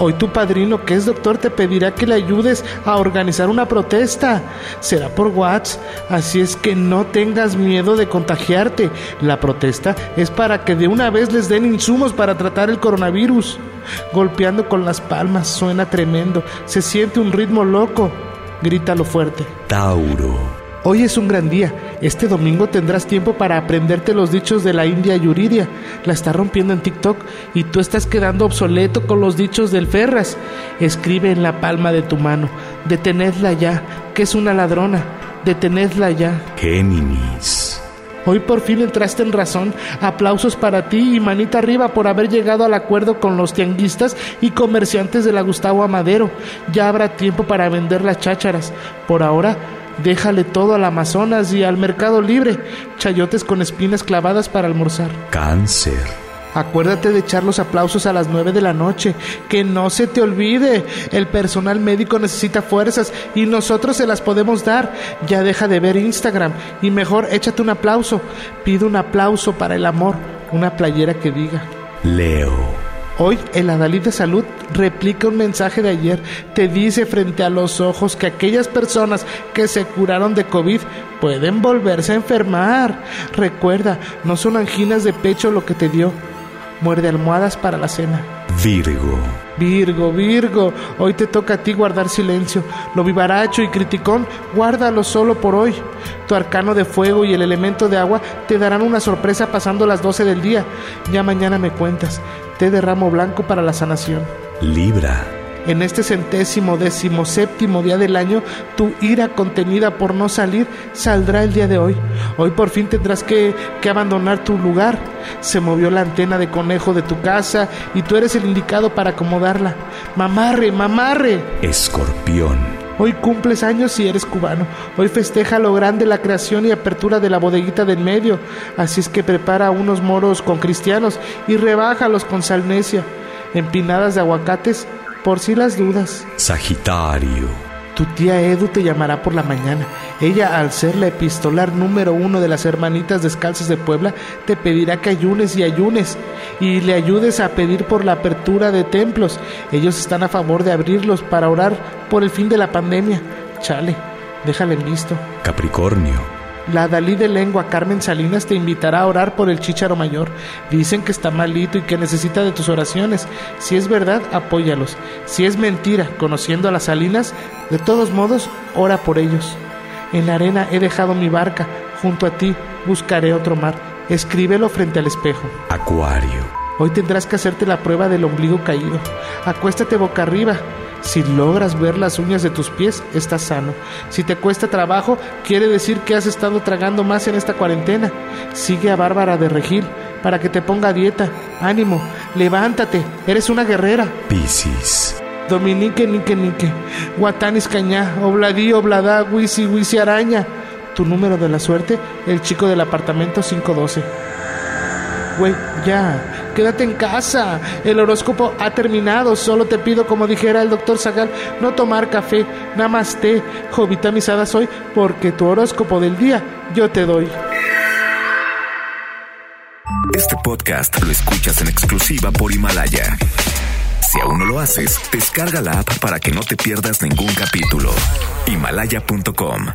Hoy tu padrino, que es doctor, te pedirá que le ayudes a organizar una protesta. Será por WhatsApp, así es que no tengas miedo de contagiarte. La protesta es para que de una vez les den insumos para tratar el coronavirus. Golpeando con las palmas suena tremendo, se siente un ritmo loco. Grítalo fuerte. Tauro. Hoy es un gran día. Este domingo tendrás tiempo para aprenderte los dichos de la India Yuridia. La está rompiendo en TikTok y tú estás quedando obsoleto con los dichos del Ferras. Escribe en la palma de tu mano. Detenedla ya, que es una ladrona. Detenedla ya. Géminis. Hoy por fin entraste en razón. Aplausos para ti y manita arriba por haber llegado al acuerdo con los tianguistas y comerciantes de la Gustavo Amadero. Ya habrá tiempo para vender las chácharas. Por ahora Déjale todo al Amazonas y al Mercado Libre. Chayotes con espinas clavadas para almorzar. Cáncer. Acuérdate de echar los aplausos a las nueve de la noche. Que no se te olvide. El personal médico necesita fuerzas y nosotros se las podemos dar. Ya deja de ver Instagram y mejor échate un aplauso. Pide un aplauso para el amor. Una playera que diga. Leo. Hoy el Adalid de Salud replica un mensaje de ayer. Te dice frente a los ojos que aquellas personas que se curaron de COVID pueden volverse a enfermar. Recuerda, no son anginas de pecho lo que te dio. Muerde almohadas para la cena. Virgo. Virgo, Virgo, hoy te toca a ti guardar silencio. Lo vivaracho y criticón, guárdalo solo por hoy. Tu arcano de fuego y el elemento de agua te darán una sorpresa pasando las 12 del día. Ya mañana me cuentas. Te derramo blanco para la sanación. Libra en este centésimo décimo séptimo día del año, tu ira contenida por no salir saldrá el día de hoy. Hoy por fin tendrás que, que abandonar tu lugar. Se movió la antena de conejo de tu casa y tú eres el indicado para acomodarla. Mamarre, mamarre. Escorpión. Hoy cumples años y eres cubano. Hoy festeja lo grande la creación y apertura de la bodeguita del medio. Así es que prepara unos moros con cristianos y rebájalos con salnesia. Empinadas de aguacates por si las dudas. Sagitario. Tu tía Edu te llamará por la mañana. Ella, al ser la epistolar número uno de las hermanitas descalzas de Puebla, te pedirá que ayunes y ayunes y le ayudes a pedir por la apertura de templos. Ellos están a favor de abrirlos para orar por el fin de la pandemia. Chale, déjale listo. Capricornio. La Dalí de lengua Carmen Salinas te invitará a orar por el chícharo mayor. Dicen que está malito y que necesita de tus oraciones. Si es verdad, apóyalos. Si es mentira, conociendo a las Salinas, de todos modos, ora por ellos. En la arena he dejado mi barca. Junto a ti buscaré otro mar. Escríbelo frente al espejo. Acuario. Hoy tendrás que hacerte la prueba del ombligo caído. Acuéstate boca arriba si logras ver las uñas de tus pies, estás sano. Si te cuesta trabajo, quiere decir que has estado tragando más en esta cuarentena. Sigue a Bárbara de Regil para que te ponga dieta. Ánimo, levántate, eres una guerrera. Piscis. Dominique, nique, nique. Guatanis cañá, obladí, oblada, wisi, wisi, araña. Tu número de la suerte, el chico del apartamento 512. Güey, ya, quédate en casa. El horóscopo ha terminado. Solo te pido, como dijera el doctor Zagal, no tomar café. Namaste, jovita misada soy, porque tu horóscopo del día yo te doy. Este podcast lo escuchas en exclusiva por Himalaya. Si aún no lo haces, descarga la app para que no te pierdas ningún capítulo. Himalaya.com